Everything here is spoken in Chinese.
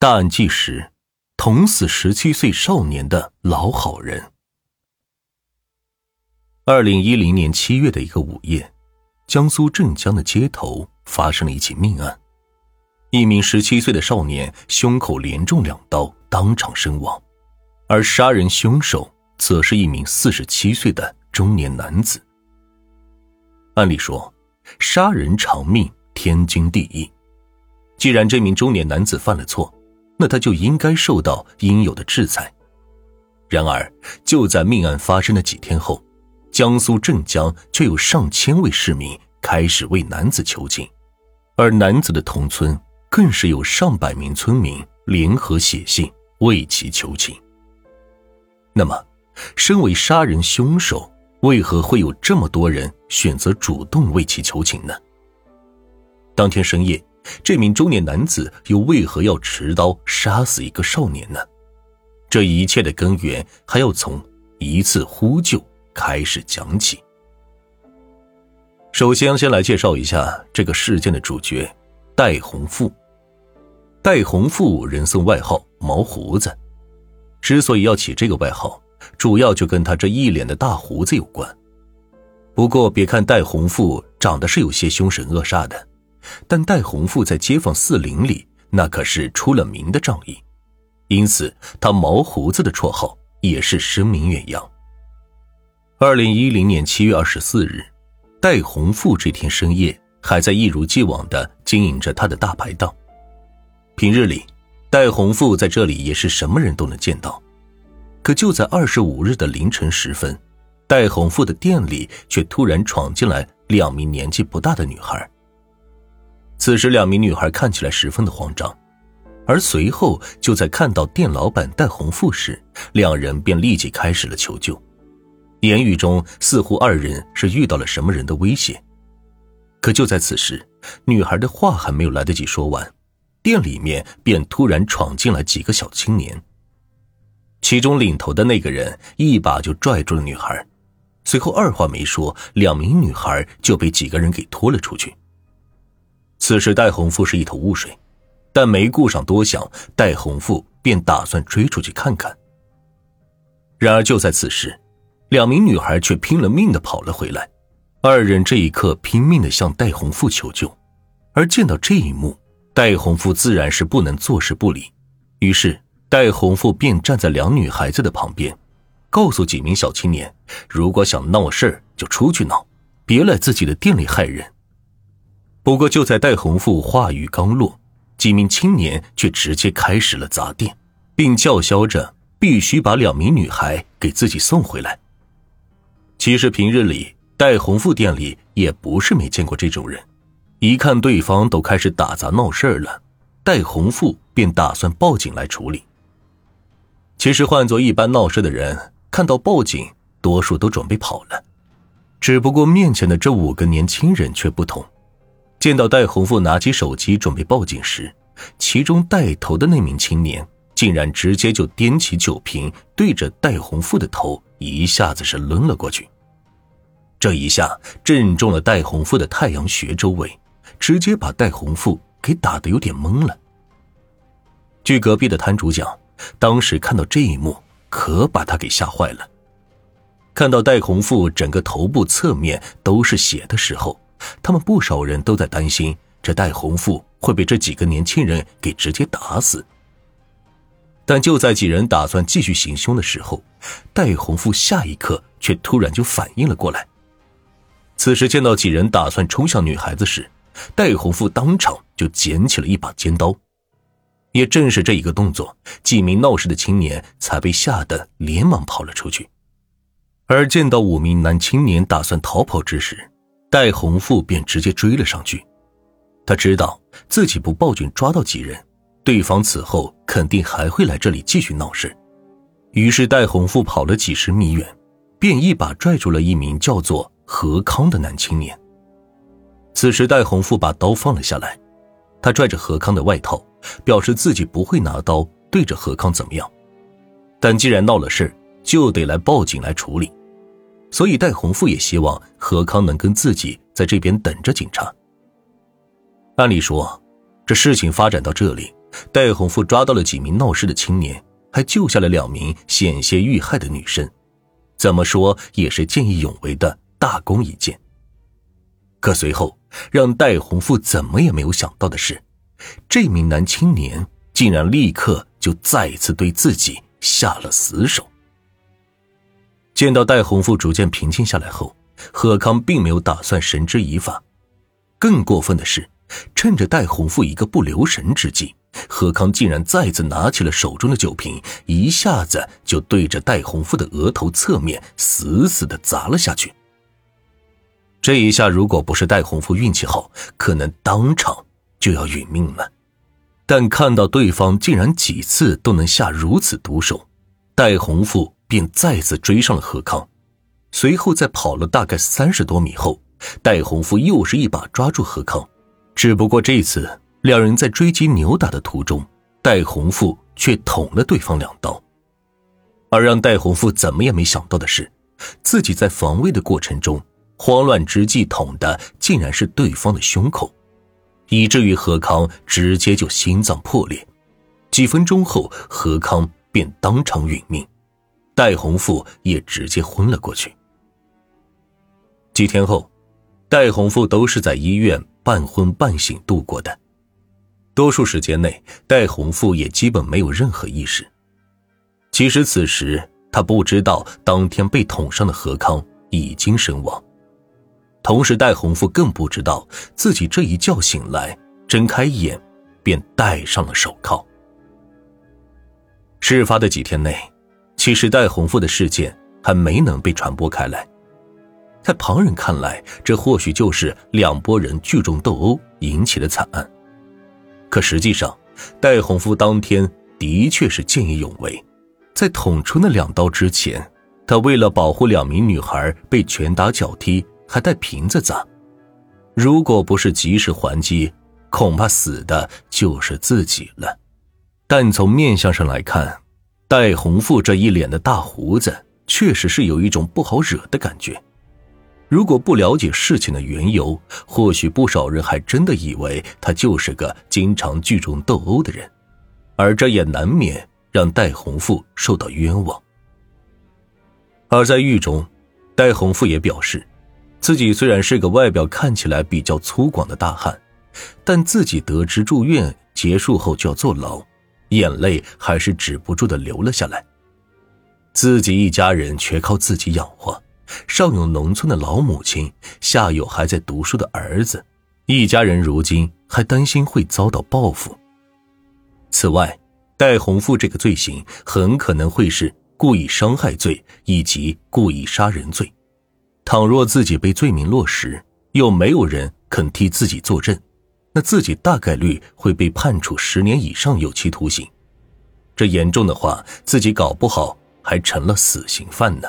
大案纪实：捅死十七岁少年的老好人。二零一零年七月的一个午夜，江苏镇江的街头发生了一起命案，一名十七岁的少年胸口连中两刀，当场身亡，而杀人凶手则是一名四十七岁的中年男子。按理说，杀人偿命，天经地义。既然这名中年男子犯了错，那他就应该受到应有的制裁。然而，就在命案发生的几天后，江苏镇江却有上千位市民开始为男子求情，而男子的同村更是有上百名村民联合写信为其求情。那么，身为杀人凶手，为何会有这么多人选择主动为其求情呢？当天深夜。这名中年男子又为何要持刀杀死一个少年呢？这一切的根源还要从一次呼救开始讲起。首先，先来介绍一下这个事件的主角戴洪富。戴洪富人送外号“毛胡子”，之所以要起这个外号，主要就跟他这一脸的大胡子有关。不过，别看戴洪富长得是有些凶神恶煞的。但戴洪富在街坊四邻里那可是出了名的仗义，因此他毛胡子的绰号也是声名远扬。二零一零年七月二十四日，戴洪富这天深夜还在一如既往的经营着他的大排档。平日里，戴洪富在这里也是什么人都能见到，可就在二十五日的凌晨时分，戴洪富的店里却突然闯进来两名年纪不大的女孩。此时，两名女孩看起来十分的慌张，而随后就在看到店老板戴红富时，两人便立即开始了求救，言语中似乎二人是遇到了什么人的威胁。可就在此时，女孩的话还没有来得及说完，店里面便突然闯进来几个小青年，其中领头的那个人一把就拽住了女孩，随后二话没说，两名女孩就被几个人给拖了出去。此时，戴洪富是一头雾水，但没顾上多想，戴洪富便打算追出去看看。然而，就在此时，两名女孩却拼了命的跑了回来，二人这一刻拼命的向戴洪富求救。而见到这一幕，戴洪富自然是不能坐视不理，于是戴洪富便站在两女孩子的旁边，告诉几名小青年：如果想闹事，就出去闹，别来自己的店里害人。不过，就在戴洪富话语刚落，几名青年却直接开始了砸店，并叫嚣着必须把两名女孩给自己送回来。其实平日里，戴洪富店里也不是没见过这种人，一看对方都开始打砸闹事了，戴洪富便打算报警来处理。其实换做一般闹事的人，看到报警，多数都准备跑了，只不过面前的这五个年轻人却不同。见到戴洪富拿起手机准备报警时，其中带头的那名青年竟然直接就掂起酒瓶，对着戴洪富的头一下子是抡了过去。这一下正中了戴洪富的太阳穴周围，直接把戴洪富给打得有点懵了。据隔壁的摊主讲，当时看到这一幕，可把他给吓坏了。看到戴洪富整个头部侧面都是血的时候。他们不少人都在担心，这戴洪富会被这几个年轻人给直接打死。但就在几人打算继续行凶的时候，戴洪富下一刻却突然就反应了过来。此时见到几人打算冲向女孩子时，戴洪富当场就捡起了一把尖刀。也正是这一个动作，几名闹事的青年才被吓得连忙跑了出去。而见到五名男青年打算逃跑之时，戴洪富便直接追了上去，他知道自己不报警抓到几人，对方此后肯定还会来这里继续闹事，于是戴洪富跑了几十米远，便一把拽住了一名叫做何康的男青年。此时戴洪富把刀放了下来，他拽着何康的外套，表示自己不会拿刀对着何康怎么样，但既然闹了事就得来报警来处理。所以，戴洪富也希望何康能跟自己在这边等着警察。按理说，这事情发展到这里，戴洪富抓到了几名闹事的青年，还救下了两名险些遇害的女生，怎么说也是见义勇为的大功一件。可随后让戴洪富怎么也没有想到的是，这名男青年竟然立刻就再一次对自己下了死手。见到戴洪富逐渐平静下来后，贺康并没有打算绳之以法，更过分的是，趁着戴洪富一个不留神之际。贺康竟然再次拿起了手中的酒瓶，一下子就对着戴洪富的额头侧面死死的砸了下去。这一下，如果不是戴洪富运气好，可能当场就要殒命了。但看到对方竟然几次都能下如此毒手，戴洪富便再次追上了何康。随后，在跑了大概三十多米后，戴洪富又是一把抓住何康，只不过这次。两人在追击扭打的途中，戴洪富却捅了对方两刀，而让戴洪富怎么也没想到的是，自己在防卫的过程中，慌乱之际捅的竟然是对方的胸口，以至于何康直接就心脏破裂。几分钟后，何康便当场殒命，戴洪富也直接昏了过去。几天后，戴洪富都是在医院半昏半醒度过的。多数时间内，戴洪富也基本没有任何意识。其实此时他不知道，当天被捅伤的何康已经身亡。同时，戴洪富更不知道自己这一觉醒来，睁开眼便戴上了手铐。事发的几天内，其实戴洪富的事件还没能被传播开来。在旁人看来，这或许就是两拨人聚众斗殴引起的惨案。可实际上，戴洪富当天的确是见义勇为，在捅出那两刀之前，他为了保护两名女孩被拳打脚踢，还带瓶子砸。如果不是及时还击，恐怕死的就是自己了。但从面相上来看，戴洪富这一脸的大胡子，确实是有一种不好惹的感觉。如果不了解事情的缘由，或许不少人还真的以为他就是个经常聚众斗殴的人，而这也难免让戴洪富受到冤枉。而在狱中，戴洪富也表示，自己虽然是个外表看起来比较粗犷的大汉，但自己得知住院结束后就要坐牢，眼泪还是止不住的流了下来。自己一家人全靠自己养活。上有农村的老母亲，下有还在读书的儿子，一家人如今还担心会遭到报复。此外，戴洪富这个罪行很可能会是故意伤害罪以及故意杀人罪。倘若自己被罪名落实，又没有人肯替自己作证，那自己大概率会被判处十年以上有期徒刑。这严重的话，自己搞不好还成了死刑犯呢。